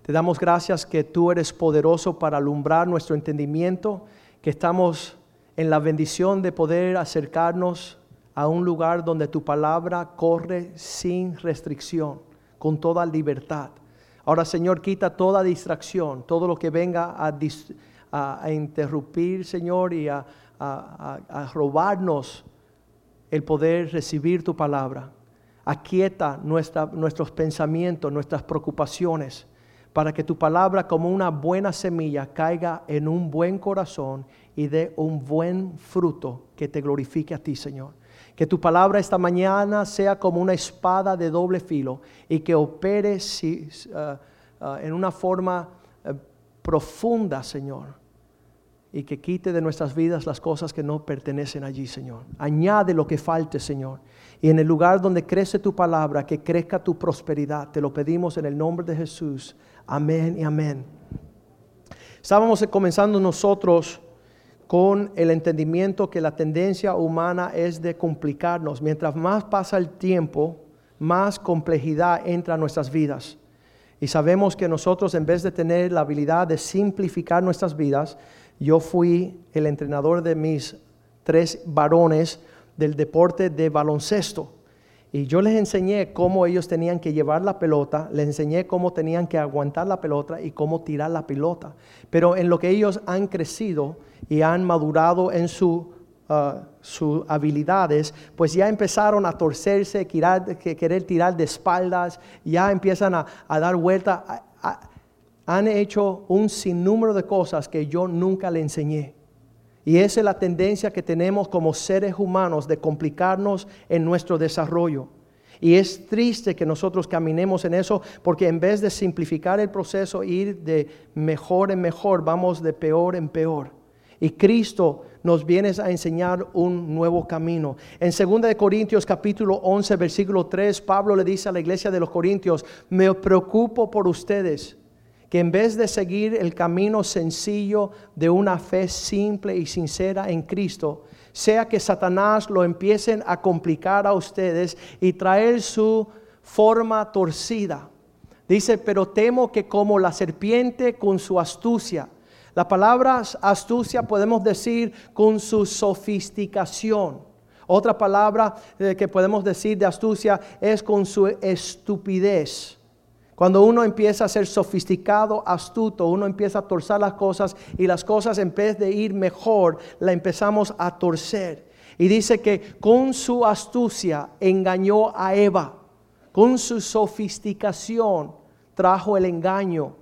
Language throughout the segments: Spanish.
Te damos gracias que tú eres poderoso para alumbrar nuestro entendimiento, que estamos en la bendición de poder acercarnos a un lugar donde tu palabra corre sin restricción, con toda libertad. Ahora, Señor, quita toda distracción, todo lo que venga a, interrumpir, Señor, y a, a robarnos el poder recibir tu palabra. Aquieta nuestros pensamientos, nuestras preocupaciones, para que tu palabra como una buena semilla caiga en un buen corazón y dé un buen fruto que te glorifique a ti, Señor. Que tu palabra esta mañana sea como una espada de doble filo y que opere uh, uh, en una forma uh, profunda, Señor, y que quite de nuestras vidas las cosas que no pertenecen allí, Señor. Añade lo que falte, Señor. Y en el lugar donde crece tu palabra, que crezca tu prosperidad. Te lo pedimos en el nombre de Jesús. Amén y amén. Estábamos comenzando nosotros con el entendimiento que la tendencia humana es de complicarnos. Mientras más pasa el tiempo, más complejidad entra a nuestras vidas. Y sabemos que nosotros en vez de tener la habilidad de simplificar nuestras vidas, yo fui el entrenador de mis tres varones del deporte de baloncesto. Y yo les enseñé cómo ellos tenían que llevar la pelota, les enseñé cómo tenían que aguantar la pelota y cómo tirar la pelota. Pero en lo que ellos han crecido y han madurado en su, uh, sus habilidades, pues ya empezaron a torcerse, querer tirar de espaldas, ya empiezan a, dar vuelta han hecho un sinnúmero de cosas que yo nunca le enseñé. Y esa es la tendencia que tenemos como seres humanos de complicarnos en nuestro desarrollo. Y es triste que nosotros caminemos en eso porque en vez de simplificar el proceso, ir de mejor en mejor, vamos de peor en peor. Y Cristo nos viene a enseñar un nuevo camino. En 2 Corintios capítulo 11, versículo 3, Pablo le dice a la iglesia de los Corintios, me preocupo por ustedes que en vez de seguir el camino sencillo de una fe simple y sincera en Cristo, sea que Satanás lo empiecen a complicar a ustedes y traer su forma torcida. Dice, pero temo que como la serpiente con su astucia, la palabra astucia podemos decir con su sofisticación. Otra palabra eh, que podemos decir de astucia es con su estupidez. Cuando uno empieza a ser sofisticado, astuto, uno empieza a torcer las cosas y las cosas en vez de ir mejor, la empezamos a torcer. Y dice que con su astucia engañó a Eva, con su sofisticación trajo el engaño.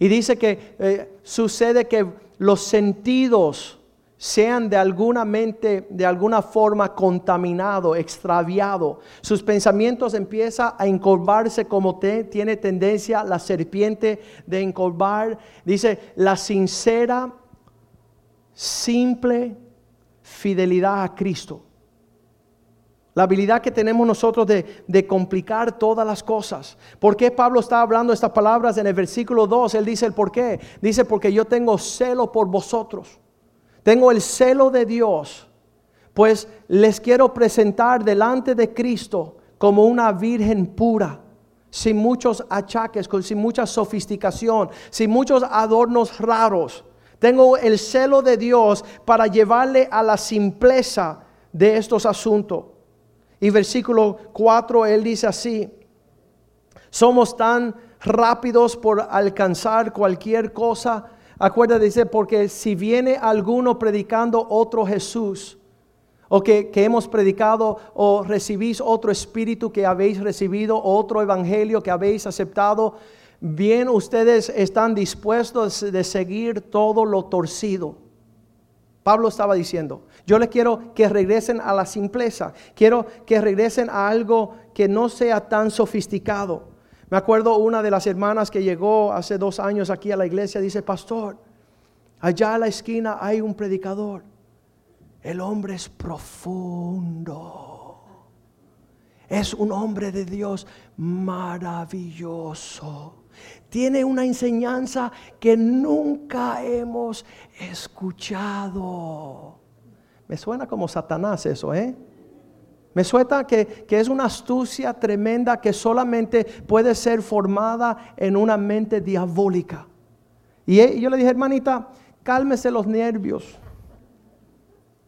Y dice que eh, sucede que los sentidos sean de alguna mente, de alguna forma contaminado, extraviado. Sus pensamientos empiezan a encorvarse como tiene tendencia la serpiente de encorvar. Dice, la sincera, simple fidelidad a Cristo. La habilidad que tenemos nosotros de, de, complicar todas las cosas. ¿Por qué Pablo está hablando estas palabras en el versículo 2? Él dice el por qué. Dice porque yo tengo celo por vosotros tengo el celo de Dios, pues les quiero presentar delante de Cristo como una virgen pura, sin muchos achaques, sin mucha sofisticación, sin muchos adornos raros. Tengo el celo de Dios para llevarle a la simpleza de estos asuntos. Y versículo 4, él dice así, somos tan rápidos por alcanzar cualquier cosa Acuérdate, dice, porque si viene alguno predicando otro Jesús, o que, hemos predicado, o recibís otro espíritu que habéis recibido, otro evangelio que habéis aceptado, bien ustedes están dispuestos de seguir todo lo torcido. Pablo estaba diciendo, yo les quiero que regresen a la simpleza, quiero que regresen a algo que no sea tan sofisticado. Me acuerdo una de las hermanas que llegó hace dos años aquí a la iglesia, dice, pastor, allá a la esquina hay un predicador. El hombre es profundo. Es un hombre de Dios maravilloso. Tiene una enseñanza que nunca hemos escuchado. Me suena como Satanás eso, ¿eh? Me suelta que, que, es una astucia tremenda que solamente puede ser formada en una mente diabólica. Y yo le dije, hermanita, cálmese los nervios.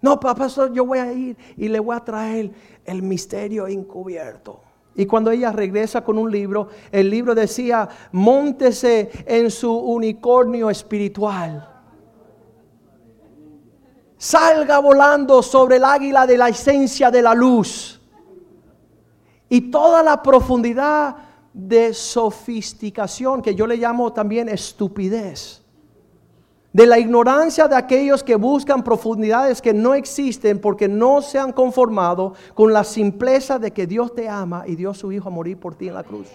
No, pastor, yo voy a ir y le voy a traer el misterio encubierto. Y cuando ella regresa con un libro, el libro decía, montese en su unicornio espiritual. Salga volando sobre el águila de la esencia de la luz. Y toda la profundidad de sofisticación, que yo le llamo también estupidez de la ignorancia de aquellos que buscan profundidades que no existen porque no se han conformado con la simpleza de que Dios te ama y dio a su Hijo a morir por ti en la cruz.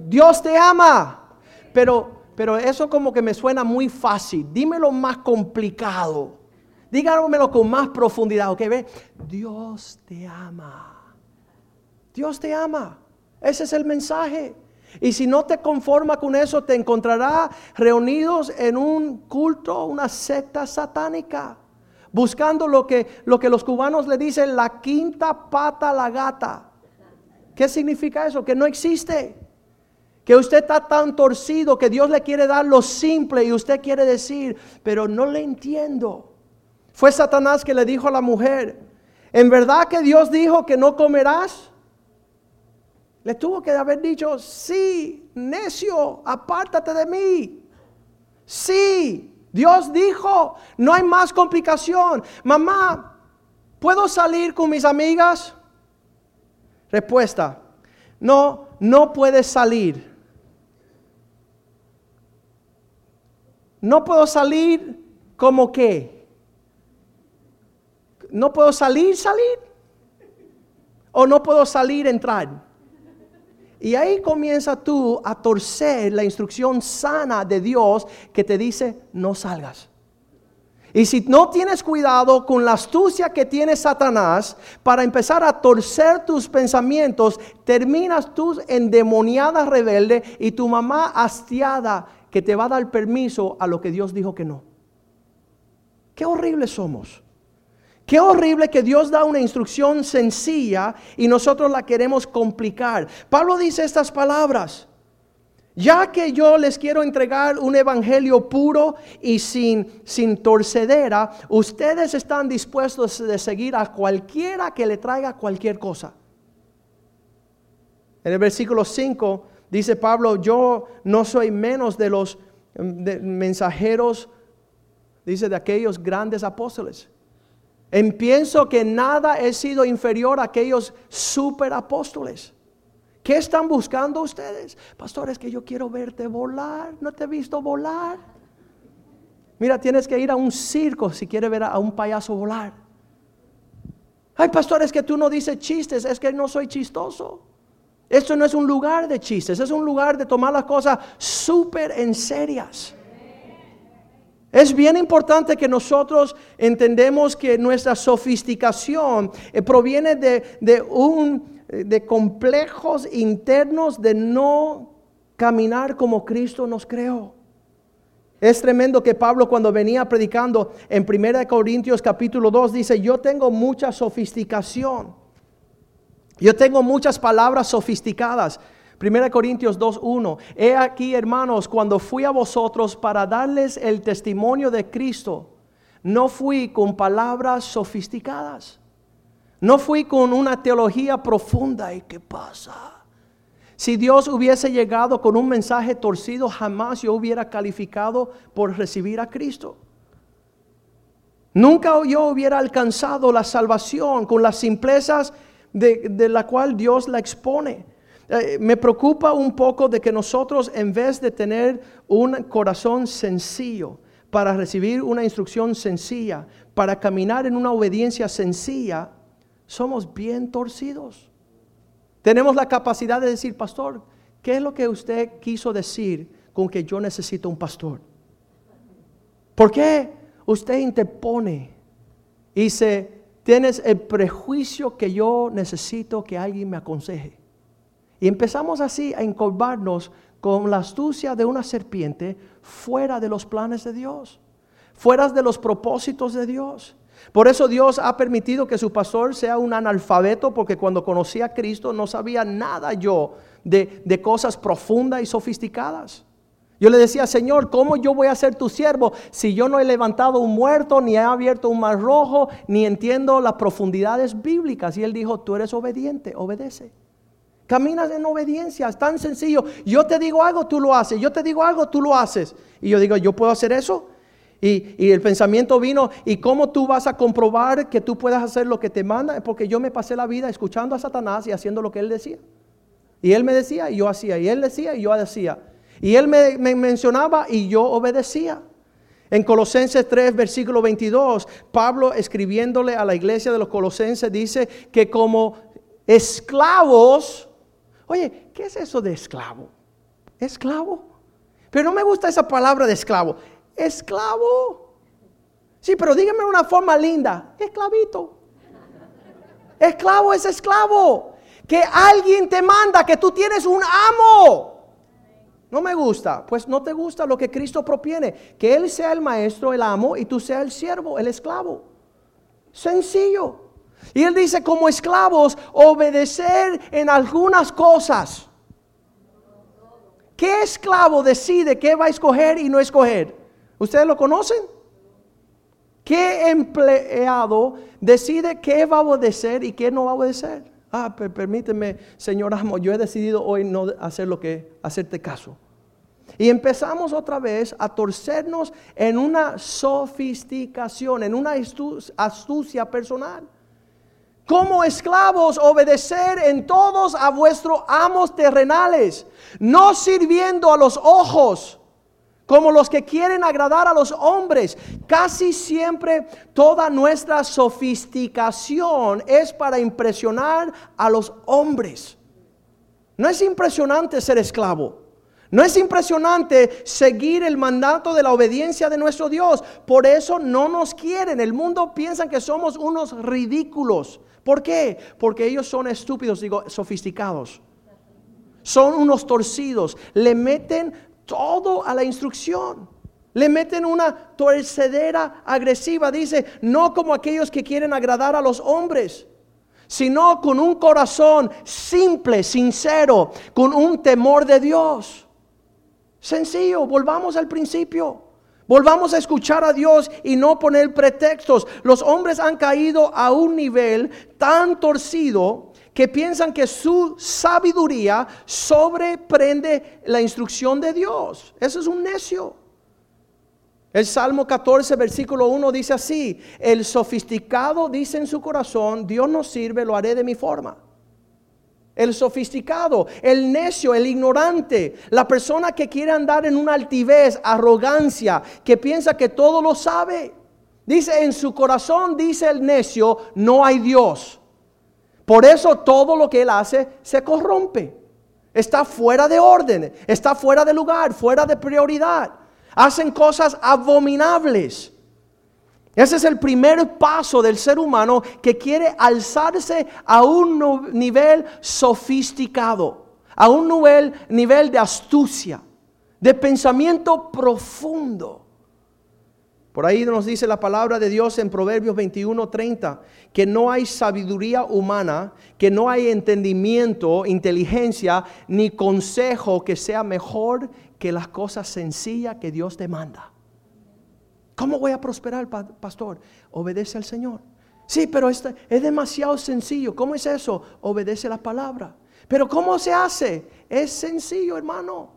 Dios te ama, pero, pero eso como que me suena muy fácil. Dímelo más complicado. Dígamelo con más profundidad, ¿ok? Ve, Dios te ama. Dios te ama. Ese es el mensaje. Y si no te conforma con eso, te encontrará reunidos en un culto, una secta satánica, buscando lo que, lo que los cubanos le dicen la quinta pata a la gata. ¿Qué significa eso? Que no existe. Que usted está tan torcido que Dios le quiere dar lo simple y usted quiere decir, pero no le entiendo. Fue Satanás que le dijo a la mujer, ¿en verdad que Dios dijo que no comerás? Le tuvo que haber dicho, sí, necio, apártate de mí. Sí, Dios dijo, no hay más complicación. Mamá, ¿puedo salir con mis amigas? Respuesta, no, no puedes salir. No puedo salir como qué. No puedo salir, salir. O no puedo salir, entrar. Y ahí comienza tú a torcer la instrucción sana de Dios que te dice, no salgas. Y si no tienes cuidado con la astucia que tiene Satanás para empezar a torcer tus pensamientos, terminas tú endemoniada rebelde y tu mamá hastiada que te va a dar permiso a lo que Dios dijo que no. Qué horribles somos. Qué horrible que Dios da una instrucción sencilla y nosotros la queremos complicar. Pablo dice estas palabras. Ya que yo les quiero entregar un evangelio puro y sin, sin torcedera, ustedes están dispuestos de seguir a cualquiera que le traiga cualquier cosa. En el versículo 5 dice Pablo, yo no soy menos de los mensajeros, dice, de aquellos grandes apóstoles. En pienso que nada he sido inferior a aquellos superapóstoles. ¿Qué están buscando ustedes? Pastores, que yo quiero verte volar. No te he visto volar. Mira, tienes que ir a un circo si quieres ver a un payaso volar. Ay, pastores, que tú no dices chistes. Es que no soy chistoso. Esto no es un lugar de chistes. Es un lugar de tomar las cosas súper en serias. Es bien importante que nosotros entendemos que nuestra sofisticación eh, proviene de, un, eh, de complejos internos de no caminar como Cristo nos creó. Es tremendo que Pablo cuando venía predicando en 1 Corintios capítulo 2 dice, yo tengo mucha sofisticación. Yo tengo muchas palabras sofisticadas. 1 Corintios 2.1. He aquí, hermanos, cuando fui a vosotros para darles el testimonio de Cristo, no fui con palabras sofisticadas. No fui con una teología profunda. ¿Y qué pasa? Si Dios hubiese llegado con un mensaje torcido, jamás yo hubiera calificado por recibir a Cristo. Nunca yo hubiera alcanzado la salvación con las simplezas de, la cual Dios la expone. Eh, me preocupa un poco de que nosotros en vez de tener un corazón sencillo para recibir una instrucción sencilla, para caminar en una obediencia sencilla, somos bien torcidos. Tenemos la capacidad de decir, pastor, ¿qué es lo que usted quiso decir con que yo necesito un pastor? ¿Por qué usted interpone y se tienes el prejuicio que yo necesito que alguien me aconseje? Y empezamos así a encorvarnos con la astucia de una serpiente fuera de los planes de Dios, fuera de los propósitos de Dios. Por eso Dios ha permitido que su pastor sea un analfabeto, porque cuando conocí a Cristo no sabía nada yo de, de cosas profundas y sofisticadas. Yo le decía, Señor, ¿cómo yo voy a ser tu siervo si yo no he levantado un muerto, ni he abierto un mar rojo, ni entiendo las profundidades bíblicas? Y él dijo, tú eres obediente, obedece. Caminas en obediencia, es tan sencillo. Yo te digo algo, tú lo haces. Yo te digo algo, tú lo haces. Y yo digo, ¿yo puedo hacer eso? Y, y, el pensamiento vino, ¿y cómo tú vas a comprobar que tú puedas hacer lo que te manda? Porque yo me pasé la vida escuchando a Satanás y haciendo lo que él decía. Y él me decía y yo hacía, y él decía y yo hacía. Y él me, mencionaba y yo obedecía. En Colosenses 3, versículo 22, Pablo escribiéndole a la iglesia de los colosenses dice que como esclavos, oye, ¿qué es eso de esclavo? Esclavo. Pero no me gusta esa palabra de esclavo. Esclavo. Sí, pero dígame una forma linda. Esclavito. Esclavo es esclavo. Que alguien te manda, que tú tienes un amo. No me gusta. Pues no te gusta lo que Cristo propiene. Que Él sea el maestro, el amo, y tú seas el siervo, el esclavo. Sencillo. Y Él dice, como esclavos, obedecer en algunas cosas. ¿Qué esclavo decide qué va a escoger y no escoger? ¿Ustedes lo conocen? ¿Qué empleado decide qué va a obedecer y qué no va a obedecer? Ah, permíteme, Señor amo, yo he decidido hoy no hacer lo que, hacerte caso. Y empezamos otra vez a torcernos en una sofisticación, en una astucia personal. Como esclavos, obedecer en todos a vuestros amos terrenales, no sirviendo a los ojos como los que quieren agradar a los hombres. Casi siempre toda nuestra sofisticación es para impresionar a los hombres. No es impresionante ser esclavo. No es impresionante seguir el mandato de la obediencia de nuestro Dios. Por eso no nos quieren. El mundo piensa que somos unos ridículos. ¿Por qué? Porque ellos son estúpidos, digo, sofisticados. Son unos torcidos. Le meten todo a la instrucción. Le meten una torcedera agresiva, dice, no como aquellos que quieren agradar a los hombres, sino con un corazón simple, sincero, con un temor de Dios. Sencillo, volvamos al principio. Volvamos a escuchar a Dios y no poner pretextos. Los hombres han caído a un nivel tan torcido que piensan que su sabiduría sobreprende la instrucción de Dios. Eso es un necio. El Salmo 14, versículo 1 dice así, el sofisticado dice en su corazón, Dios no sirve, lo haré de mi forma. El sofisticado, el necio, el ignorante, la persona que quiere andar en una altivez, arrogancia, que piensa que todo lo sabe. Dice, en su corazón, dice el necio, no hay Dios. Por eso todo lo que él hace se corrompe. Está fuera de orden, está fuera de lugar, fuera de prioridad. Hacen cosas abominables. Ese es el primer paso del ser humano que quiere alzarse a un nivel sofisticado, a un nivel, nivel de astucia, de pensamiento profundo. Por ahí nos dice la palabra de Dios en Proverbios 21:30 que no hay sabiduría humana, que no hay entendimiento, inteligencia, ni consejo que sea mejor que las cosas sencillas que Dios te manda. ¿Cómo voy a prosperar, pastor? Obedece al Señor. Sí, pero es demasiado sencillo. ¿Cómo es eso? Obedece la palabra. Pero ¿cómo se hace? Es sencillo, hermano.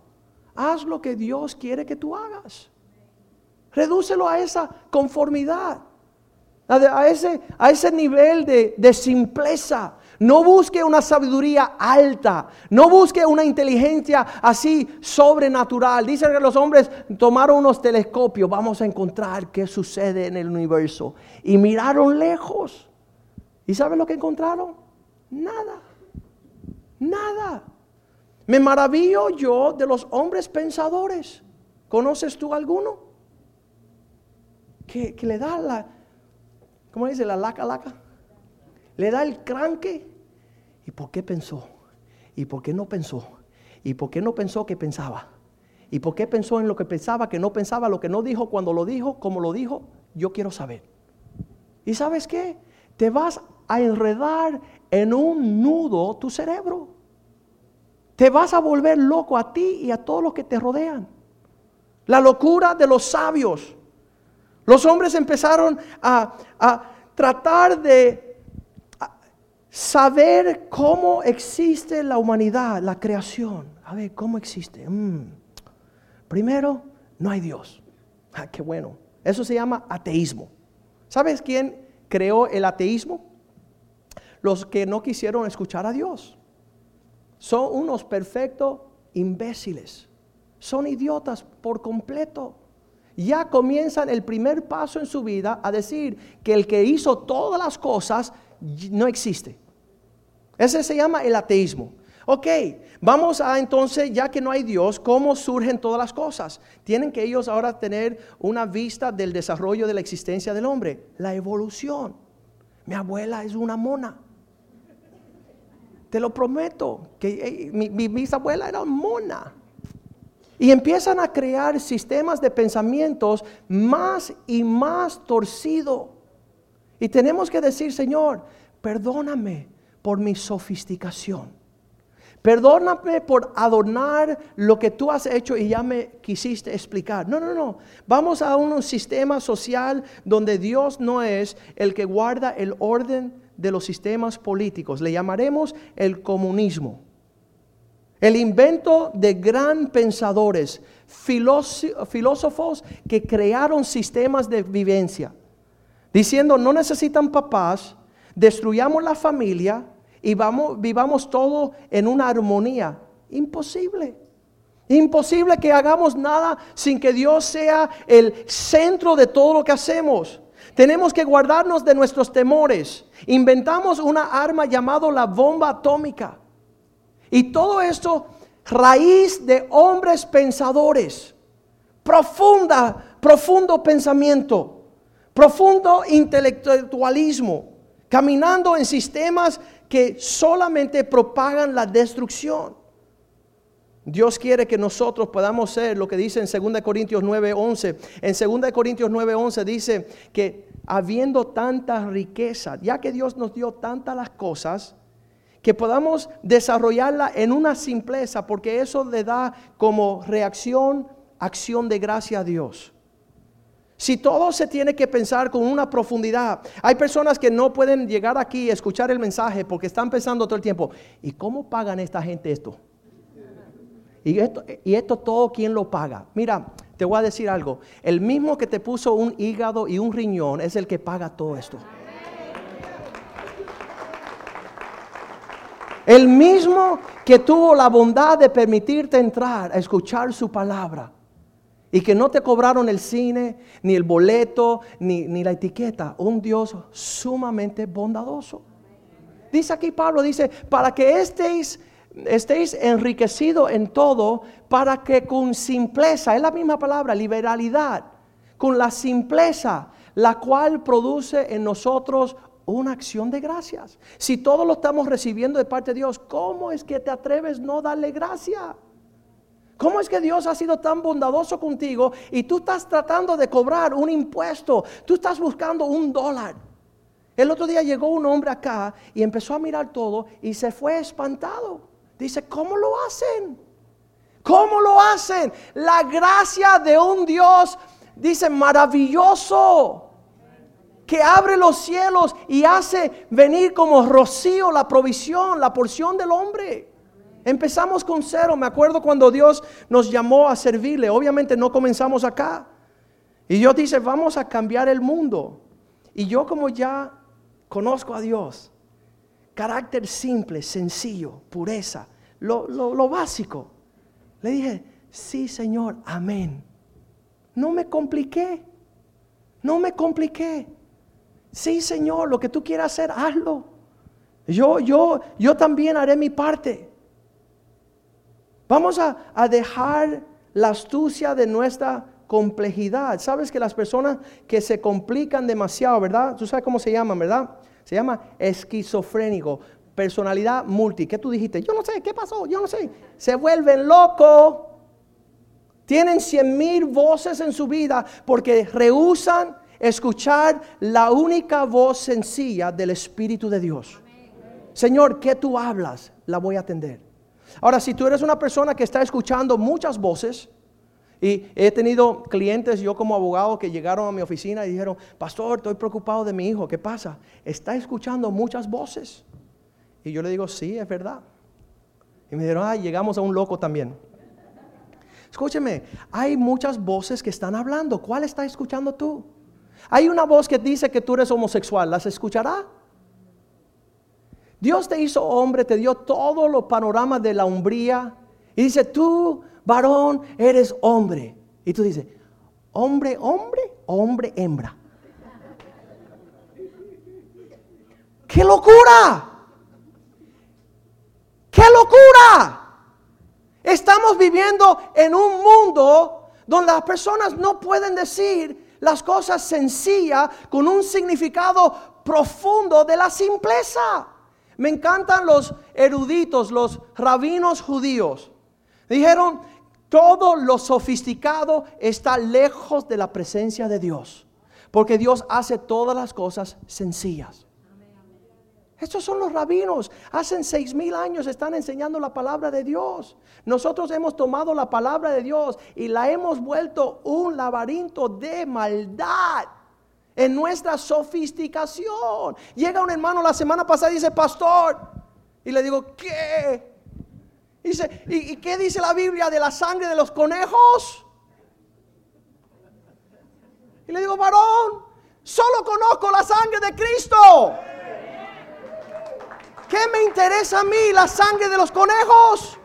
Haz lo que Dios quiere que tú hagas. Redúcelo a esa conformidad, a, ese, a ese nivel de, de simpleza. No busque una sabiduría alta, no busque una inteligencia así sobrenatural. Dicen que los hombres tomaron unos telescopios, vamos a encontrar qué sucede en el universo. Y miraron lejos. ¿Y saben lo que encontraron? Nada, nada. Me maravillo yo de los hombres pensadores. ¿Conoces tú alguno? Que, le da la, ¿cómo dice? La laca, laca. Le da el cranque. ¿Y por qué pensó? ¿Y por qué no pensó? ¿Y por qué no pensó que pensaba? ¿Y por qué pensó en lo que pensaba, que no pensaba, lo que no dijo, cuando lo dijo, como lo dijo? Yo quiero saber. ¿Y sabes qué? Te vas a enredar en un nudo tu cerebro. Te vas a volver loco a ti y a todos los que te rodean. La locura de los sabios. Los hombres empezaron a, tratar de saber cómo existe la humanidad, la creación. A ver, ¿cómo existe? Mm. Primero, no hay Dios. Ah, qué bueno. Eso se llama ateísmo. ¿Sabes quién creó el ateísmo? Los que no quisieron escuchar a Dios. Son unos perfectos imbéciles. Son idiotas por completo. Ya comienzan el primer paso en su vida a decir que el que hizo todas las cosas no existe. Ese se llama el ateísmo. Ok, vamos a entonces, ya que no hay Dios, ¿cómo surgen todas las cosas? Tienen que ellos ahora tener una vista del desarrollo de la existencia del hombre, la evolución. Mi abuela es una mona. Te lo prometo, que mi, mi bisabuela era mona. Y empiezan a crear sistemas de pensamientos más y más torcidos. Y tenemos que decir, Señor, perdóname por mi sofisticación. Perdóname por adornar lo que tú has hecho y ya me quisiste explicar. No, no, no. Vamos a un sistema social donde Dios no es el que guarda el orden de los sistemas políticos. Le llamaremos el comunismo. El invento de gran pensadores, filósofos que crearon sistemas de vivencia, diciendo no necesitan papás, destruyamos la familia y vamos, vivamos todo en una armonía. Imposible. Imposible que hagamos nada sin que Dios sea el centro de todo lo que hacemos. Tenemos que guardarnos de nuestros temores. Inventamos una arma llamada la bomba atómica. Y todo esto raíz de hombres pensadores. Profunda, profundo pensamiento. Profundo intelectualismo. Caminando en sistemas que solamente propagan la destrucción. Dios quiere que nosotros podamos ser lo que dice en 2 Corintios 9:11. En 2 Corintios 9:11 dice que habiendo tanta riqueza, ya que Dios nos dio tantas las cosas, que podamos desarrollarla en una simpleza, porque eso le da como reacción, acción de gracia a Dios. Si todo se tiene que pensar con una profundidad, hay personas que no pueden llegar aquí y escuchar el mensaje porque están pensando todo el tiempo, ¿y cómo pagan esta gente esto? Y esto, y esto todo, ¿quién lo paga? Mira, te voy a decir algo, el mismo que te puso un hígado y un riñón es el que paga todo esto. El mismo que tuvo la bondad de permitirte entrar a escuchar su palabra. Y que no te cobraron el cine, ni el boleto, ni, la etiqueta. Un Dios sumamente bondadoso. Dice aquí Pablo, dice, para que estéis, estéis enriquecidos en todo, para que con simpleza, es la misma palabra, liberalidad, con la simpleza, la cual produce en nosotros una acción de gracias. Si todo lo estamos recibiendo de parte de Dios, ¿cómo es que te atreves no darle gracia? ¿Cómo es que Dios ha sido tan bondadoso contigo y tú estás tratando de cobrar un impuesto? Tú estás buscando un dólar. El otro día llegó un hombre acá y empezó a mirar todo y se fue espantado. Dice, ¿cómo lo hacen? ¿Cómo lo hacen? La gracia de un Dios, dice, maravilloso que abre los cielos y hace venir como rocío la provisión, la porción del hombre. Empezamos con cero. Me acuerdo cuando Dios nos llamó a servirle. Obviamente no comenzamos acá. Y Dios dice, vamos a cambiar el mundo. Y yo como ya conozco a Dios, carácter simple, sencillo, pureza, lo, lo básico, le dije, sí Señor, amén. No me compliqué, no me compliqué. Sí, Señor, lo que tú quieras hacer, hazlo. Yo, yo, yo también haré mi parte. Vamos a, a dejar la astucia de nuestra complejidad. Sabes que las personas que se complican demasiado, ¿verdad? Tú sabes cómo se llaman, ¿verdad? Se llama esquizofrénico, personalidad multi. ¿Qué tú dijiste? Yo no sé, ¿qué pasó? Yo no sé. Se vuelven locos. Tienen cien mil voces en su vida porque rehusan escuchar la única voz sencilla del Espíritu de Dios. Señor, ¿qué tú hablas? La voy a atender. Ahora, si tú eres una persona que está escuchando muchas voces, y he tenido clientes, yo como abogado, que llegaron a mi oficina y dijeron, pastor, estoy preocupado de mi hijo, ¿qué pasa? Está escuchando muchas voces. Y yo le digo, sí, es verdad. Y me dijeron, ay, llegamos a un loco también. Escúcheme, hay muchas voces que están hablando. ¿Cuál está escuchando tú? Hay una voz que dice que tú eres homosexual. ¿Las escuchará? Dios te hizo hombre, te dio todos los panoramas de la umbría. Y dice, tú varón, eres hombre. Y tú dices, hombre, hombre, hombre, hembra. ¡Qué locura! ¡Qué locura! Estamos viviendo en un mundo donde las personas no pueden decir las cosas sencillas con un significado profundo de la simpleza. Me encantan los eruditos, los rabinos judíos. Dijeron, todo lo sofisticado está lejos de la presencia de Dios. Porque Dios hace todas las cosas sencillas. Estos son los rabinos. Hace seis mil años están enseñando la palabra de Dios. Nosotros hemos tomado la palabra de Dios y la hemos vuelto un laberinto de maldad en nuestra sofisticación. Llega un hermano la semana pasada y dice, pastor, y le digo, ¿qué? Dice, ¿y, qué dice la Biblia de la sangre de los conejos? Y le digo, varón, solo conozco la sangre de Cristo. ¿Qué me interesa a mí la sangre de los conejos?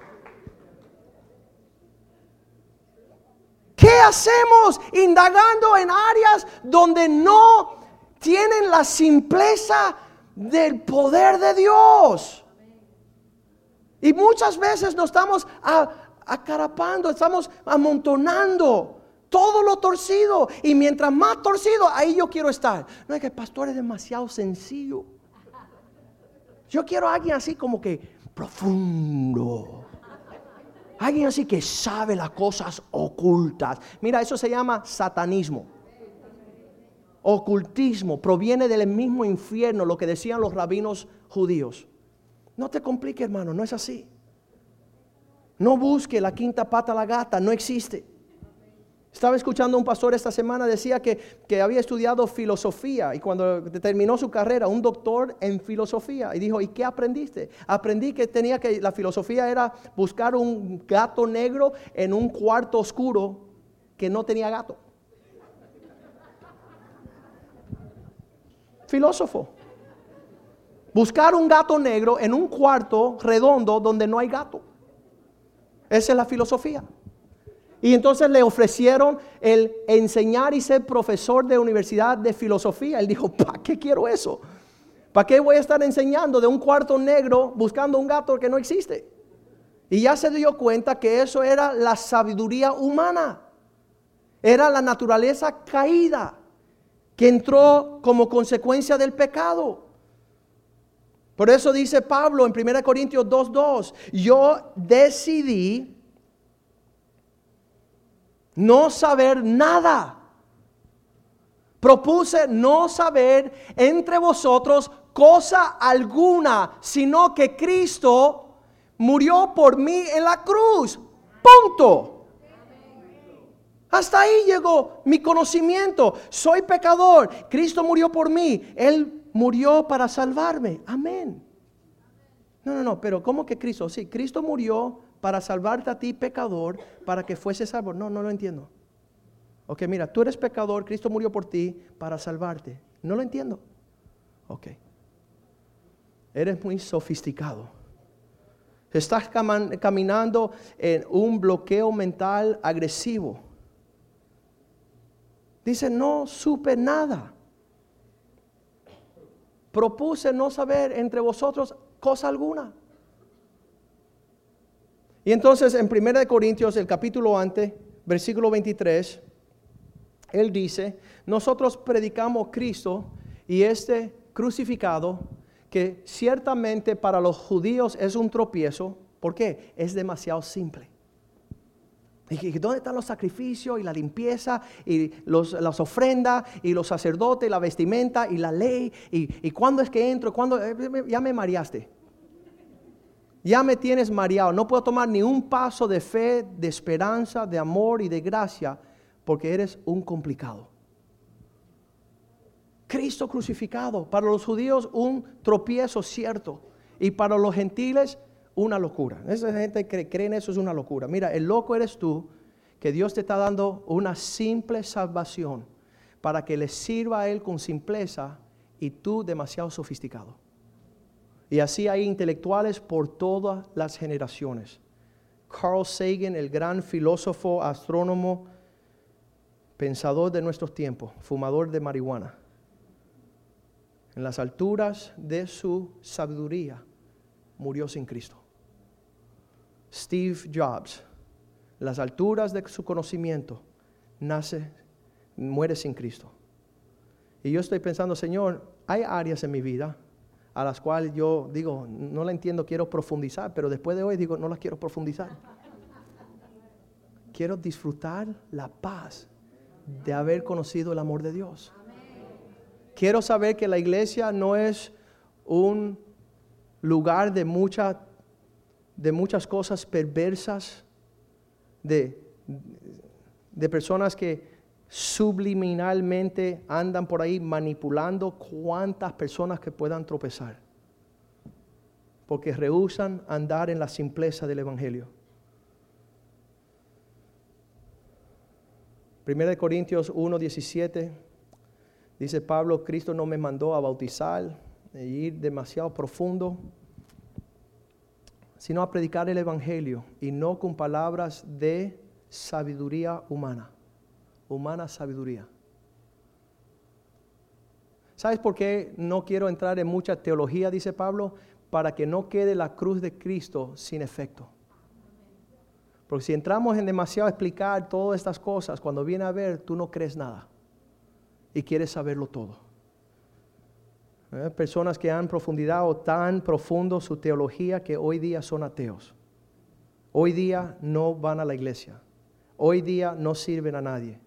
¿Qué hacemos indagando en áreas donde no tienen la simpleza del poder de Dios? Y muchas veces nos estamos acarapando, estamos amontonando todo lo torcido. Y mientras más torcido, ahí yo quiero estar. No es que el pastor es demasiado sencillo. Yo quiero a alguien así como que profundo. Alguien así que sabe las cosas ocultas. Mira, eso se llama satanismo. Ocultismo proviene del mismo infierno, lo que decían los rabinos judíos. No te complique, hermano, no es así. No busque la quinta pata a la gata, no existe. Estaba escuchando a un pastor esta semana, decía que, que, había estudiado filosofía y cuando terminó su carrera, un doctor en filosofía, y dijo, ¿y qué aprendiste? Aprendí que tenía que, la filosofía era buscar un gato negro en un cuarto oscuro que no tenía gato. Filósofo. Buscar un gato negro en un cuarto redondo donde no hay gato. Esa es la filosofía. Y entonces le ofrecieron el enseñar y ser profesor de universidad de filosofía. Él dijo, ¿para qué quiero eso? ¿Para qué voy a estar enseñando de un cuarto negro buscando un gato que no existe? Y ya se dio cuenta que eso era la sabiduría humana. Era la naturaleza caída que entró como consecuencia del pecado. Por eso dice Pablo en 1 Corintios 2.2, yo decidí no saber nada. Propuse no saber entre vosotros cosa alguna, sino que Cristo murió por mí en la cruz. Punto. Hasta ahí llegó mi conocimiento. Soy pecador. Cristo murió por mí. Él murió para salvarme. Amén. No, no, no, pero ¿cómo que Cristo? Sí, Cristo murió para salvarte a ti, pecador, para que fuese salvo. No, no lo entiendo. Ok, mira, tú eres pecador, Cristo murió por ti para salvarte. No lo entiendo. Ok. Eres muy sofisticado. Estás caminando en un bloqueo mental agresivo. Dice, no supe nada propuse no saber entre vosotros cosa alguna. Y entonces en 1 Corintios, el capítulo antes, versículo 23, él dice, nosotros predicamos Cristo y este crucificado, que ciertamente para los judíos es un tropiezo, ¿por qué? Es demasiado simple. ¿Y dónde están los sacrificios y la limpieza y los, las ofrendas y los sacerdotes y la vestimenta y la ley? ¿Y, y cuándo es que entro? ¿Cuándo? Eh, ya me mareaste. Ya me tienes mareado. No puedo tomar ni un paso de fe, de esperanza, de amor y de gracia porque eres un complicado. Cristo crucificado, para los judíos un tropiezo cierto y para los gentiles una locura. Esa gente que cree en eso es una locura. Mira, el loco eres tú, que Dios te está dando una simple salvación para que le sirva a Él con simpleza y tú demasiado sofisticado. Y así hay intelectuales por todas las generaciones. Carl Sagan, el gran filósofo, astrónomo, pensador de nuestros tiempos, fumador de marihuana. En las alturas de su sabiduría murió sin Cristo. Steve Jobs, en las alturas de su conocimiento, nace, muere sin Cristo. Y yo estoy pensando, Señor, hay áreas en mi vida a las cuales yo digo, no la entiendo, quiero profundizar, pero después de hoy digo, no las quiero profundizar. Quiero disfrutar la paz de haber conocido el amor de Dios. Quiero saber que la iglesia no es un lugar de, de muchas cosas perversas, de, de personas que subliminalmente andan por ahí manipulando cuantas personas que puedan tropezar, porque rehusan andar en la simpleza del Evangelio. 1 Corintios 1, 17, dice Pablo, Cristo no me mandó a bautizar e ir demasiado profundo, sino a predicar el Evangelio y no con palabras de sabiduría humana, humana sabiduría. ¿Sabes por qué no quiero entrar en mucha teología, dice Pablo? Para que no quede la cruz de Cristo sin efecto. Porque si entramos en demasiado explicar todas estas cosas, cuando viene a ver, tú no crees nada y quieres saberlo todo. ¿Eh? Personas que han profundizado tan profundo su teología que hoy día son ateos. Hoy día no van a la iglesia. Hoy día no sirven a nadie.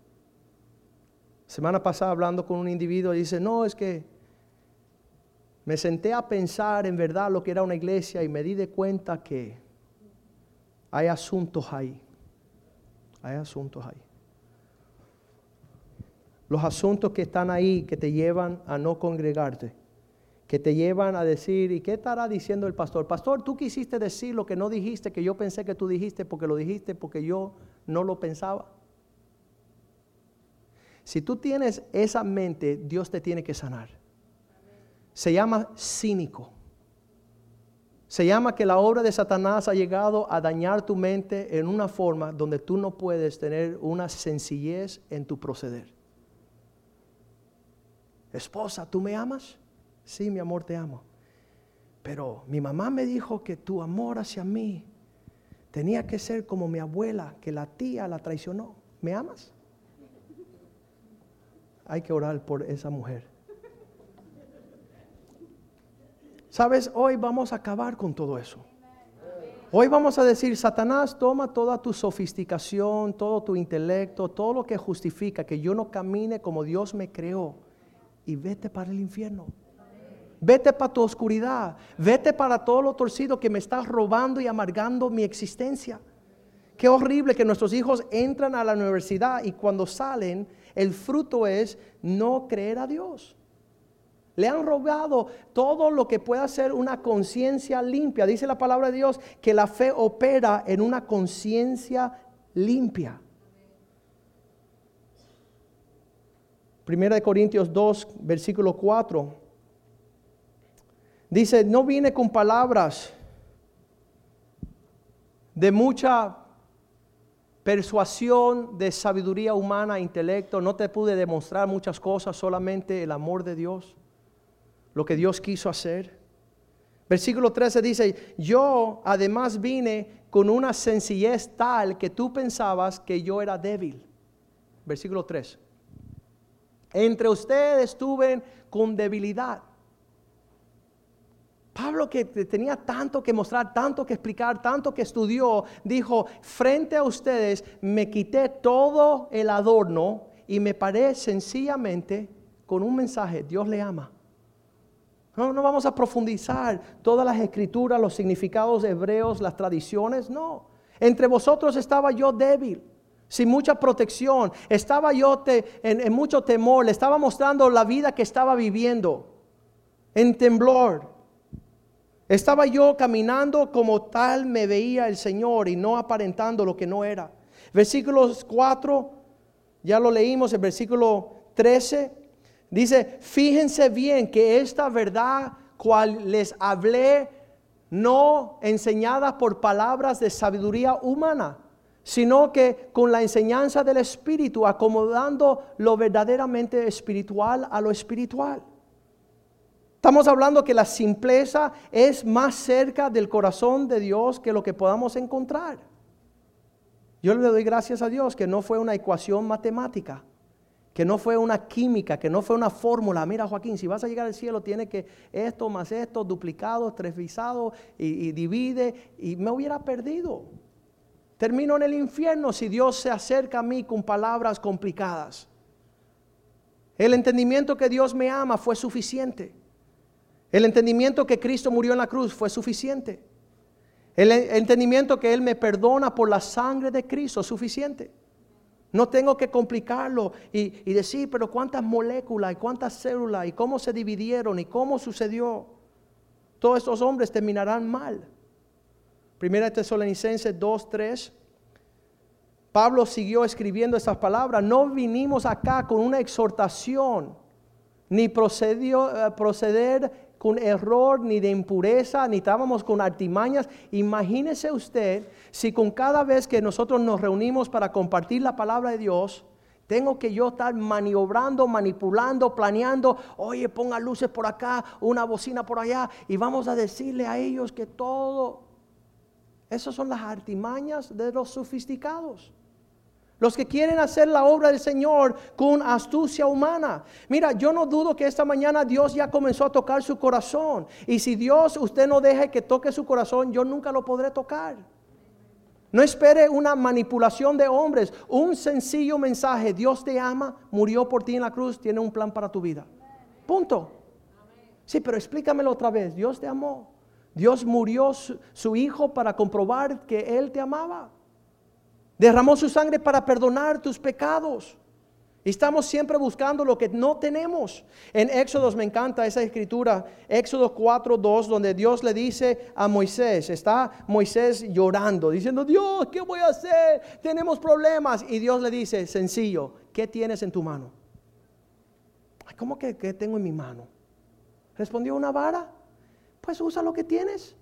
Semana pasada hablando con un individuo dice, no, es que me senté a pensar en verdad lo que era una iglesia y me di de cuenta que hay asuntos ahí. Hay asuntos ahí. Los asuntos que están ahí que te llevan a no congregarte, que te llevan a decir, ¿y qué estará diciendo el pastor? Pastor, tú quisiste decir lo que no dijiste, que yo pensé que tú dijiste porque lo dijiste, porque yo no lo pensaba. Si tú tienes esa mente, Dios te tiene que sanar. Se llama cínico. Se llama que la obra de Satanás ha llegado a dañar tu mente en una forma donde tú no puedes tener una sencillez en tu proceder. Esposa, ¿tú me amas? Sí, mi amor, te amo. Pero mi mamá me dijo que tu amor hacia mí tenía que ser como mi abuela, que la tía la traicionó. ¿Me amas? Hay que orar por esa mujer. Sabes, hoy vamos a acabar con todo eso. Hoy vamos a decir, Satanás, toma toda tu sofisticación, todo tu intelecto, todo lo que justifica que yo no camine como Dios me creó y vete para el infierno. Vete para tu oscuridad. Vete para todo lo torcido que me está robando y amargando mi existencia. Qué horrible que nuestros hijos entran a la universidad y cuando salen, el fruto es no creer a Dios. Le han robado todo lo que pueda ser una conciencia limpia. Dice la palabra de Dios que la fe opera en una conciencia limpia. Primera de Corintios 2, versículo 4. Dice, no viene con palabras de mucha persuasión, de sabiduría humana, intelecto. No te pude demostrar muchas cosas, solamente el amor de Dios lo que Dios quiso hacer. Versículo 13 dice, yo además vine con una sencillez tal que tú pensabas que yo era débil. Versículo 3. Entre ustedes estuve con debilidad. Pablo que tenía tanto que mostrar, tanto que explicar, tanto que estudió, dijo, frente a ustedes me quité todo el adorno y me paré sencillamente con un mensaje, Dios le ama. No, no vamos a profundizar todas las escrituras, los significados hebreos, las tradiciones, no. Entre vosotros estaba yo débil, sin mucha protección, estaba yo en, en mucho temor, le estaba mostrando la vida que estaba viviendo, en temblor. Estaba yo caminando como tal me veía el Señor y no aparentando lo que no era. Versículos 4, ya lo leímos, el versículo 13, dice, fíjense bien que esta verdad cual les hablé, no enseñada por palabras de sabiduría humana, sino que con la enseñanza del Espíritu, acomodando lo verdaderamente espiritual a lo espiritual. Estamos hablando que la simpleza es más cerca del corazón de Dios que lo que podamos encontrar. Yo le doy gracias a Dios que no fue una ecuación matemática, que no fue una química, que no fue una fórmula. Mira Joaquín, si vas a llegar al cielo tiene que esto más esto, duplicado, tresvisado y, y divide. Y me hubiera perdido. Termino en el infierno si Dios se acerca a mí con palabras complicadas. El entendimiento que Dios me ama fue suficiente. El entendimiento que Cristo murió en la cruz fue suficiente. El entendimiento que Él me perdona por la sangre de Cristo es suficiente. No tengo que complicarlo y, y, decir, pero cuántas moléculas y cuántas células y cómo se dividieron y cómo sucedió. Todos estos hombres terminarán mal. Primera Tesalonicenses 2, 3. Pablo siguió escribiendo esas palabras. No vinimos acá con una exhortación, ni procedió, eh, proceder con error ni de impureza, ni estábamos con artimañas. Imagínese usted si con cada vez que nosotros nos reunimos para compartir la palabra de Dios, tengo que yo estar maniobrando, manipulando, planeando, oye, ponga luces por acá, una bocina por allá, y vamos a decirle a ellos que todo, esas son las artimañas de los sofisticados. Los que quieren hacer la obra del Señor con astucia humana. Mira, yo no dudo que esta mañana Dios ya comenzó a tocar su corazón. Y si Dios usted no deje que toque su corazón, yo nunca lo podré tocar. No espere una manipulación de hombres. Un sencillo mensaje. Dios te ama, murió por ti en la cruz, tiene un plan para tu vida. Punto. Sí, pero explícamelo otra vez. Dios te amó. Dios murió su, su hijo para comprobar que Él te amaba. Derramó su sangre para perdonar tus pecados. estamos siempre buscando lo que no tenemos. En Éxodos me encanta esa escritura, Éxodo 4, 2, donde Dios le dice a Moisés, está Moisés llorando, diciendo, Dios, ¿qué voy a hacer? Tenemos problemas. Y Dios le dice, sencillo, ¿qué tienes en tu mano? ¿Cómo que qué tengo en mi mano? Respondió una vara. Pues usa lo que tienes.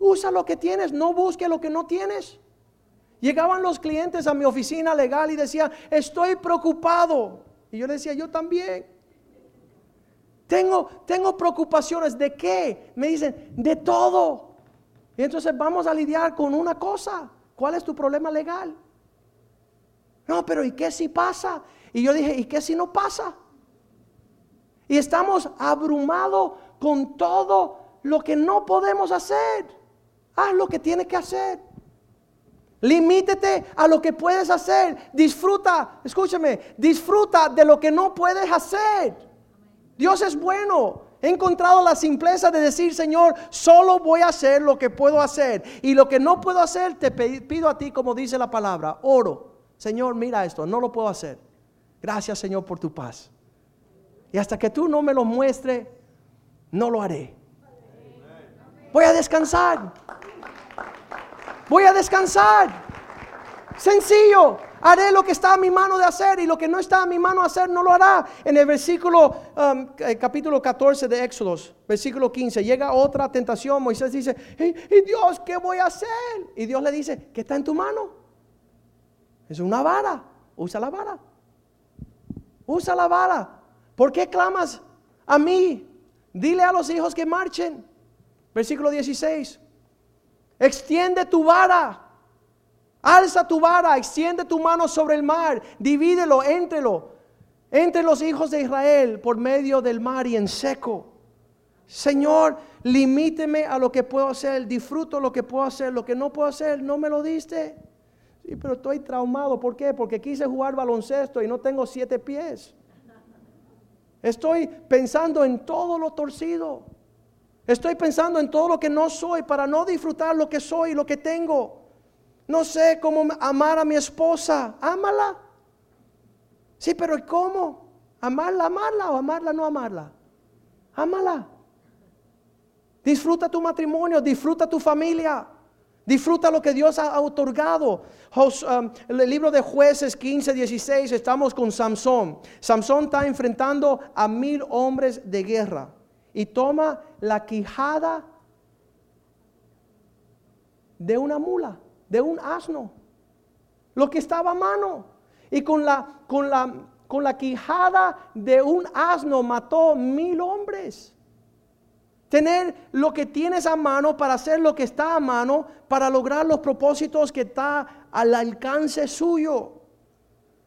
Usa lo que tienes, no busque lo que no tienes. Llegaban los clientes a mi oficina legal y decían, estoy preocupado. Y yo decía, yo también. Tengo, tengo preocupaciones. ¿De qué? Me dicen, de todo. Y entonces vamos a lidiar con una cosa. ¿Cuál es tu problema legal? No, pero ¿y qué si pasa? Y yo dije, ¿y qué si no pasa? Y estamos abrumados con todo lo que no podemos hacer. Haz lo que tienes que hacer. Limítete a lo que puedes hacer. Disfruta, escúchame, disfruta de lo que no puedes hacer. Dios es bueno. He encontrado la simpleza de decir, Señor, solo voy a hacer lo que puedo hacer. Y lo que no puedo hacer, te pido a ti, como dice la palabra, oro. Señor, mira esto, no lo puedo hacer. Gracias, Señor, por tu paz. Y hasta que tú no me lo muestres, no lo haré. Voy a descansar. Voy a descansar. Sencillo. Haré lo que está a mi mano de hacer y lo que no está a mi mano de hacer no lo hará. En el versículo, um, eh, capítulo 14 de Éxodos, versículo 15, llega otra tentación. Moisés dice, ¿y Dios qué voy a hacer? Y Dios le dice, ¿qué está en tu mano? Es una vara. Usa la vara. Usa la vara. ¿Por qué clamas a mí? Dile a los hijos que marchen. Versículo 16. Extiende tu vara. Alza tu vara, extiende tu mano sobre el mar, divídelo, entre los hijos de Israel por medio del mar y en seco. Señor, limíteme a lo que puedo hacer, disfruto lo que puedo hacer, lo que no puedo hacer, no me lo diste. Sí, pero estoy traumado, ¿por qué? Porque quise jugar baloncesto y no tengo siete pies. Estoy pensando en todo lo torcido. Estoy pensando en todo lo que no soy para no disfrutar lo que soy lo que tengo. No sé cómo amar a mi esposa. Ámala. Sí, pero ¿cómo? ¿Amarla, amarla o amarla, no amarla? Ámala. Disfruta tu matrimonio, disfruta tu familia. Disfruta lo que Dios ha otorgado. Um, el libro de jueces 15, 16, estamos con Samson. Samson está enfrentando a mil hombres de guerra y toma la quijada de una mula, de un asno, lo que estaba a mano. Y con la, con la, con la quijada de un asno mató mil hombres. Tener lo que tienes a mano para hacer lo que está a mano, para lograr los propósitos que está al alcance suyo.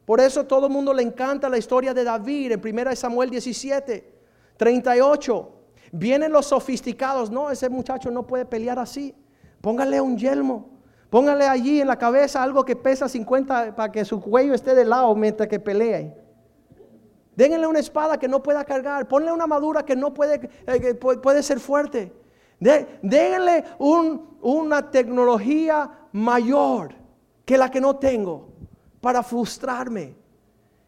Por eso todo el mundo le encanta la historia de David en 1 Samuel 17, 38. Vienen los sofisticados, no, ese muchacho no puede pelear así. Póngale un yelmo, póngale allí en la cabeza algo que pesa 50 para que su cuello esté de lado mientras que pelea. Déjenle una espada que no pueda cargar. Ponle una madura que no puede, eh, puede ser fuerte. déjenle una tecnología mayor que la que no tengo para frustrarme.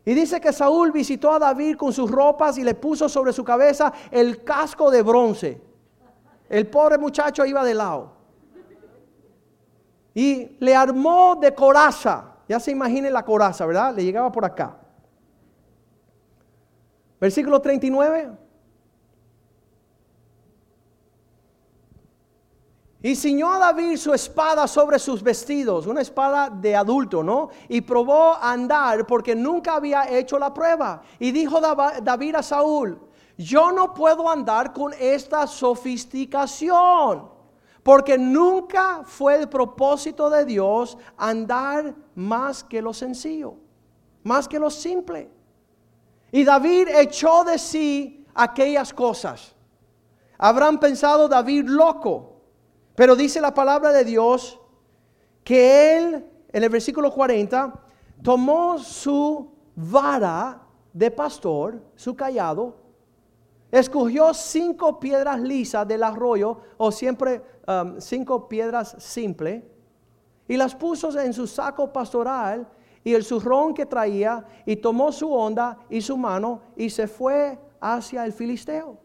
Y dice que Saúl visitó a David con sus ropas y le puso sobre su cabeza el casco de bronce. El pobre muchacho iba de lado. Y le armó de coraza. Ya se imagine la coraza, ¿verdad? Le llegaba por acá. Versículo 39. Y ciñó a David su espada sobre sus vestidos, una espada de adulto, ¿no? Y probó a andar porque nunca había hecho la prueba. Y dijo David a Saúl, yo no puedo andar con esta sofisticación, porque nunca fue el propósito de Dios andar más que lo sencillo, más que lo simple. Y David echó de sí aquellas cosas. Habrán pensado David loco, pero dice la palabra de Dios que él, en el versículo 40, tomó su vara de pastor, su callado, escogió cinco piedras lisas del arroyo, o siempre um, cinco piedras simples, y las puso en su saco pastoral y el zurrón que traía y tomó su onda y su mano y se fue hacia el filisteo.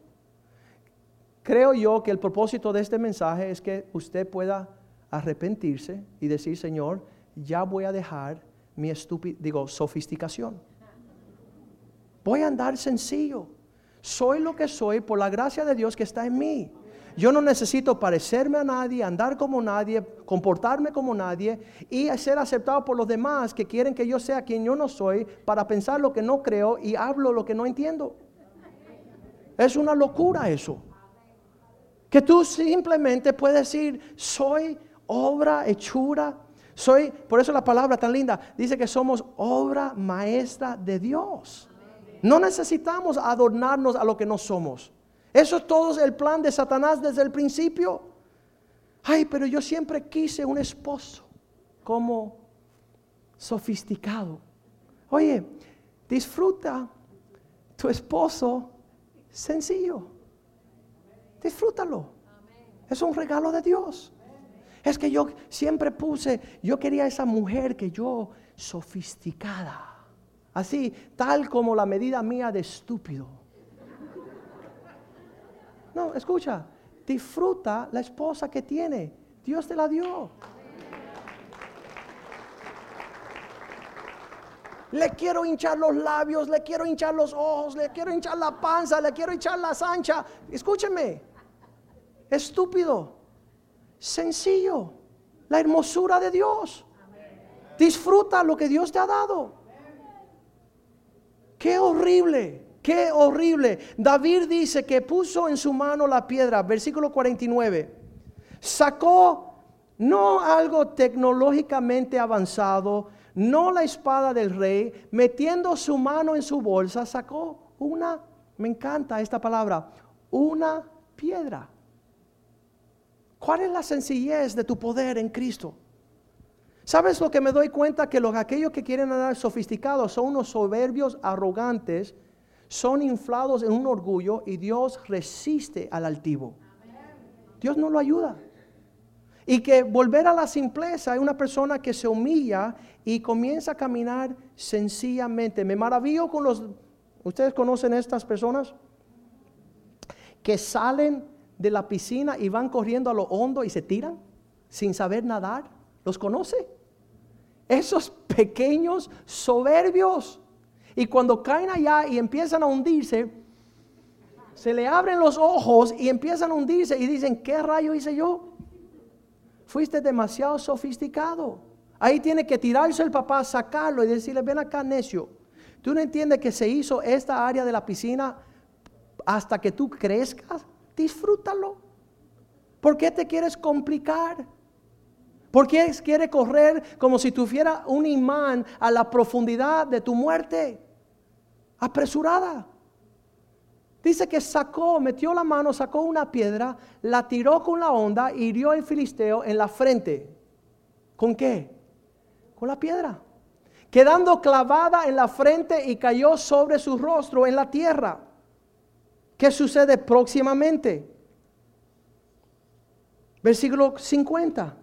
Creo yo que el propósito de este mensaje es que usted pueda arrepentirse y decir, Señor, ya voy a dejar mi estúpido, digo, sofisticación. Voy a andar sencillo. Soy lo que soy por la gracia de Dios que está en mí. Yo no necesito parecerme a nadie, andar como nadie, comportarme como nadie y ser aceptado por los demás que quieren que yo sea quien yo no soy para pensar lo que no creo y hablo lo que no entiendo. Es una locura eso. Que tú simplemente puedes decir, soy obra, hechura, soy, por eso la palabra tan linda, dice que somos obra maestra de Dios. No necesitamos adornarnos a lo que no somos. Eso es todo el plan de Satanás desde el principio. Ay, pero yo siempre quise un esposo como sofisticado. Oye, disfruta tu esposo sencillo. Disfrútalo. Es un regalo de Dios. Es que yo siempre puse, yo quería esa mujer que yo sofisticada. Así, tal como la medida mía de estúpido. No, escucha, disfruta la esposa que tiene. Dios te la dio. Le quiero hinchar los labios, le quiero hinchar los ojos, le quiero hinchar la panza, le quiero hinchar la sancha. Escúcheme, estúpido, sencillo, la hermosura de Dios. Disfruta lo que Dios te ha dado. Qué horrible Qué horrible. David dice que puso en su mano la piedra, versículo 49. Sacó no algo tecnológicamente avanzado, no la espada del rey, metiendo su mano en su bolsa, sacó una, me encanta esta palabra, una piedra. ¿Cuál es la sencillez de tu poder en Cristo? ¿Sabes lo que me doy cuenta? Que los aquellos que quieren andar sofisticados son unos soberbios arrogantes, son inflados en un orgullo y Dios resiste al altivo. Dios no lo ayuda. Y que volver a la simpleza es una persona que se humilla y comienza a caminar sencillamente. Me maravillo con los... ¿Ustedes conocen estas personas? Que salen de la piscina y van corriendo a lo hondo y se tiran sin saber nadar. ¿Los conoce? Esos pequeños soberbios. Y cuando caen allá y empiezan a hundirse, se le abren los ojos y empiezan a hundirse y dicen, ¿qué rayo hice yo? Fuiste demasiado sofisticado. Ahí tiene que tirarse el papá, sacarlo y decirle, ven acá necio. ¿Tú no entiendes que se hizo esta área de la piscina hasta que tú crezcas? Disfrútalo. ¿Por qué te quieres complicar? ¿Por qué quieres correr como si tuviera un imán a la profundidad de tu muerte? Apresurada. Dice que sacó, metió la mano, sacó una piedra, la tiró con la onda hirió al filisteo en la frente. ¿Con qué? Con la piedra. Quedando clavada en la frente y cayó sobre su rostro en la tierra. ¿Qué sucede próximamente? Versículo 50.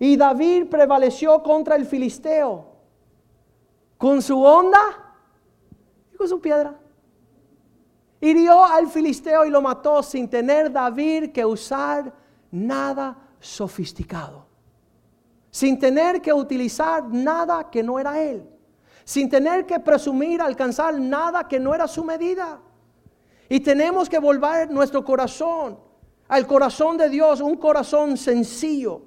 Y David prevaleció contra el filisteo con su onda y con su piedra. Hirió al filisteo y lo mató sin tener David que usar nada sofisticado. Sin tener que utilizar nada que no era él. Sin tener que presumir alcanzar nada que no era su medida. Y tenemos que volver nuestro corazón al corazón de Dios, un corazón sencillo.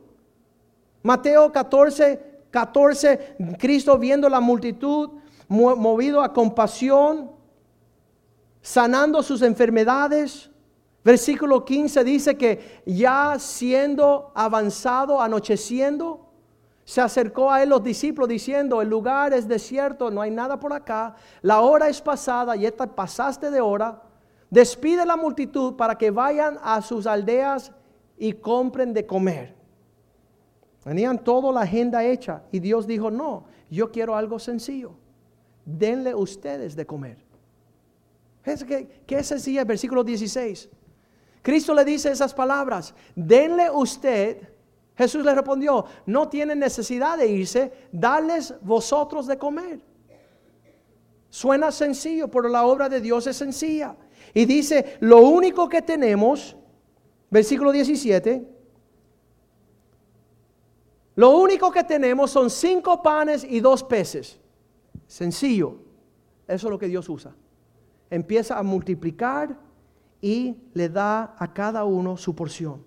Mateo 14, 14, Cristo viendo la multitud, movido a compasión, sanando sus enfermedades. Versículo 15 dice que ya siendo avanzado, anocheciendo, se acercó a él los discípulos diciendo, el lugar es desierto, no hay nada por acá, la hora es pasada y esta pasaste de hora Despide la multitud para que vayan a sus aldeas y compren de comer. Tenían toda la agenda hecha y Dios dijo, no, yo quiero algo sencillo. Denle ustedes de comer. ¿Qué es sencilla? Versículo 16. Cristo le dice esas palabras, denle usted. Jesús le respondió, no tienen necesidad de irse, dales vosotros de comer. Suena sencillo, pero la obra de Dios es sencilla. Y dice, lo único que tenemos, versículo 17, lo único que tenemos son cinco panes y dos peces. Sencillo. Eso es lo que Dios usa. Empieza a multiplicar y le da a cada uno su porción.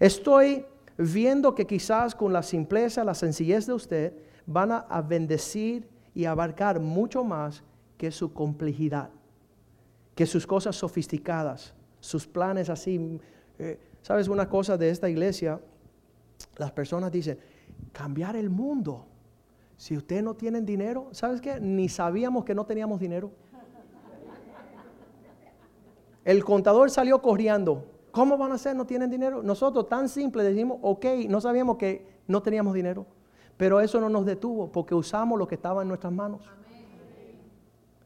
Estoy viendo que quizás con la simpleza, la sencillez de usted, van a bendecir y abarcar mucho más que su complejidad que sus cosas sofisticadas, sus planes así. Eh, ¿Sabes una cosa de esta iglesia? Las personas dicen, cambiar el mundo. Si ustedes no tienen dinero, ¿sabes qué? Ni sabíamos que no teníamos dinero. El contador salió corriendo. ¿Cómo van a hacer? No tienen dinero. Nosotros tan simple decimos, ok, no sabíamos que no teníamos dinero. Pero eso no nos detuvo porque usamos lo que estaba en nuestras manos.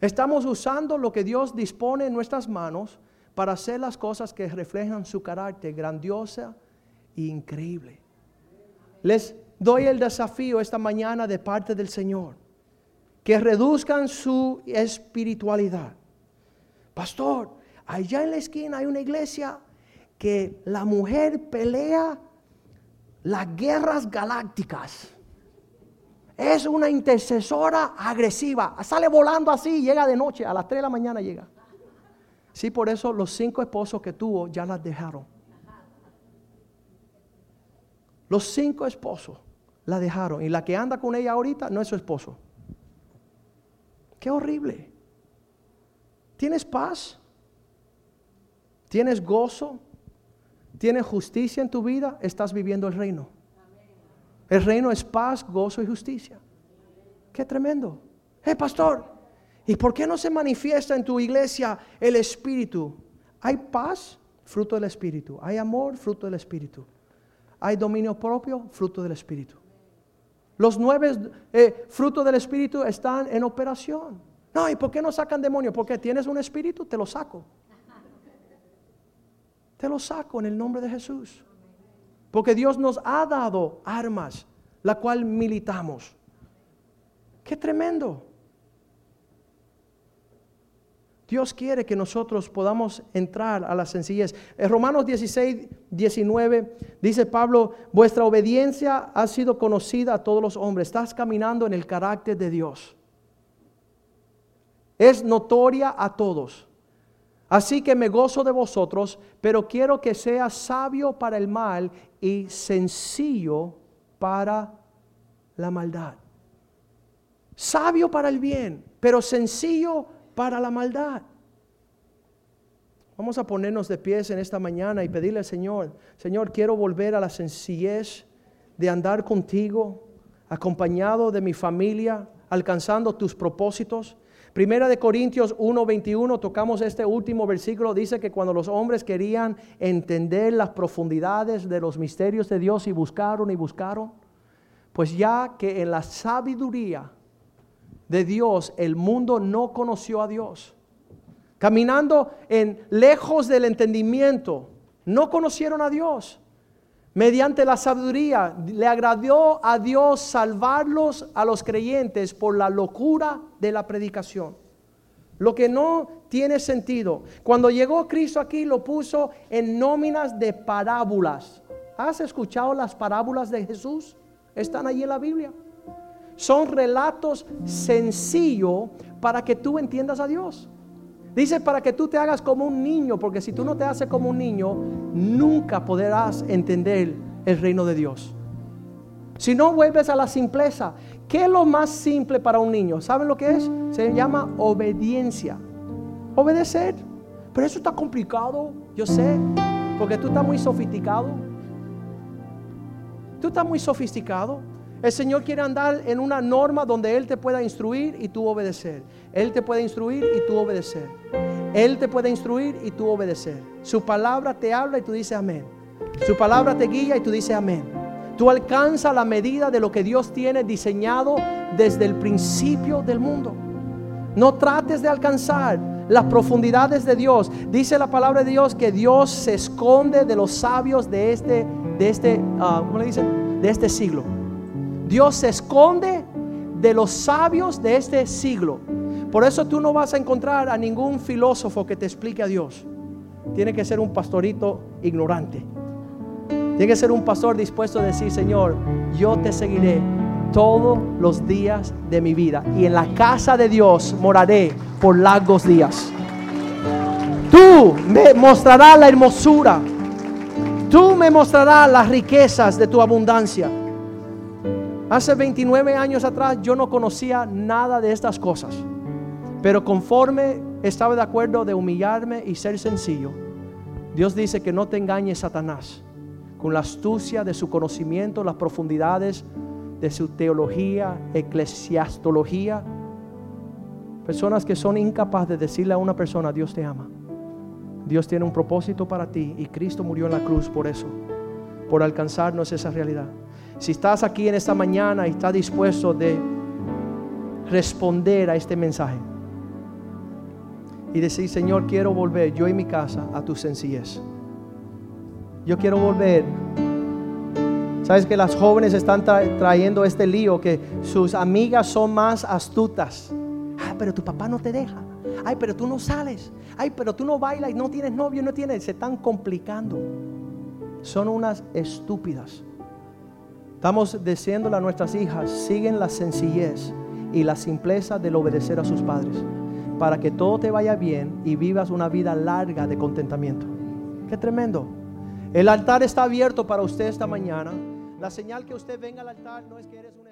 Estamos usando lo que Dios dispone en nuestras manos para hacer las cosas que reflejan su carácter grandiosa e increíble. Les doy el desafío esta mañana de parte del Señor, que reduzcan su espiritualidad. Pastor, allá en la esquina hay una iglesia que la mujer pelea las guerras galácticas. Es una intercesora agresiva. Sale volando así, llega de noche, a las 3 de la mañana llega. Sí, por eso los cinco esposos que tuvo ya las dejaron. Los cinco esposos la dejaron. Y la que anda con ella ahorita no es su esposo. Qué horrible. ¿Tienes paz? ¿Tienes gozo? ¿Tienes justicia en tu vida? Estás viviendo el reino. El reino es paz, gozo y justicia. Qué tremendo. Eh, pastor, ¿y por qué no se manifiesta en tu iglesia el Espíritu? Hay paz, fruto del Espíritu. Hay amor, fruto del Espíritu. Hay dominio propio, fruto del Espíritu. Los nueve eh, frutos del Espíritu están en operación. No, ¿y por qué no sacan demonios? Porque tienes un espíritu, te lo saco. Te lo saco en el nombre de Jesús. Porque Dios nos ha dado armas, la cual militamos. Qué tremendo. Dios quiere que nosotros podamos entrar a la sencillez. En Romanos 16, 19 dice Pablo, vuestra obediencia ha sido conocida a todos los hombres. Estás caminando en el carácter de Dios. Es notoria a todos. Así que me gozo de vosotros, pero quiero que sea sabio para el mal y sencillo para la maldad. Sabio para el bien, pero sencillo para la maldad. Vamos a ponernos de pies en esta mañana y pedirle al Señor, Señor, quiero volver a la sencillez de andar contigo, acompañado de mi familia, alcanzando tus propósitos. Primera de Corintios 1:21, tocamos este último versículo, dice que cuando los hombres querían entender las profundidades de los misterios de Dios y buscaron y buscaron, pues ya que en la sabiduría de Dios el mundo no conoció a Dios. Caminando en lejos del entendimiento, no conocieron a Dios. Mediante la sabiduría le agradó a Dios salvarlos a los creyentes por la locura de la predicación. Lo que no tiene sentido. Cuando llegó Cristo aquí lo puso en nóminas de parábolas. ¿Has escuchado las parábolas de Jesús? Están allí en la Biblia. Son relatos sencillos para que tú entiendas a Dios. Dice para que tú te hagas como un niño, porque si tú no te haces como un niño, nunca podrás entender el reino de Dios. Si no vuelves a la simpleza, ¿qué es lo más simple para un niño? ¿Saben lo que es? Se llama obediencia. Obedecer. Pero eso está complicado, yo sé, porque tú estás muy sofisticado. Tú estás muy sofisticado. El Señor quiere andar en una norma donde Él te pueda instruir y tú obedecer. Él te puede instruir y tú obedecer. Él te puede instruir y tú obedecer. Su palabra te habla y tú dices amén. Su palabra te guía y tú dices amén. Tú alcanzas la medida de lo que Dios tiene diseñado desde el principio del mundo. No trates de alcanzar las profundidades de Dios. Dice la palabra de Dios que Dios se esconde de los sabios de este, de este, ah, ¿cómo le dicen? De este siglo. Dios se esconde de los sabios de este siglo. Por eso tú no vas a encontrar a ningún filósofo que te explique a Dios. Tiene que ser un pastorito ignorante. Tiene que ser un pastor dispuesto a decir, Señor, yo te seguiré todos los días de mi vida. Y en la casa de Dios moraré por largos días. Tú me mostrarás la hermosura. Tú me mostrarás las riquezas de tu abundancia. Hace 29 años atrás yo no conocía nada de estas cosas, pero conforme estaba de acuerdo de humillarme y ser sencillo, Dios dice que no te engañes Satanás con la astucia de su conocimiento, las profundidades de su teología, eclesiastología. Personas que son incapaces de decirle a una persona, Dios te ama. Dios tiene un propósito para ti y Cristo murió en la cruz por eso, por alcanzarnos esa realidad. Si estás aquí en esta mañana y estás dispuesto de responder a este mensaje y decir, Señor, quiero volver yo y mi casa a tu sencillez. Yo quiero volver. Sabes que las jóvenes están trayendo este lío, que sus amigas son más astutas. Ah, pero tu papá no te deja. Ay, pero tú no sales. Ay, pero tú no bailas y no tienes novio, no tienes. Se están complicando. Son unas estúpidas. Estamos diciéndole a nuestras hijas, siguen la sencillez y la simpleza del obedecer a sus padres, para que todo te vaya bien y vivas una vida larga de contentamiento. Qué tremendo. El altar está abierto para usted esta mañana. La señal que usted venga al altar no es que eres un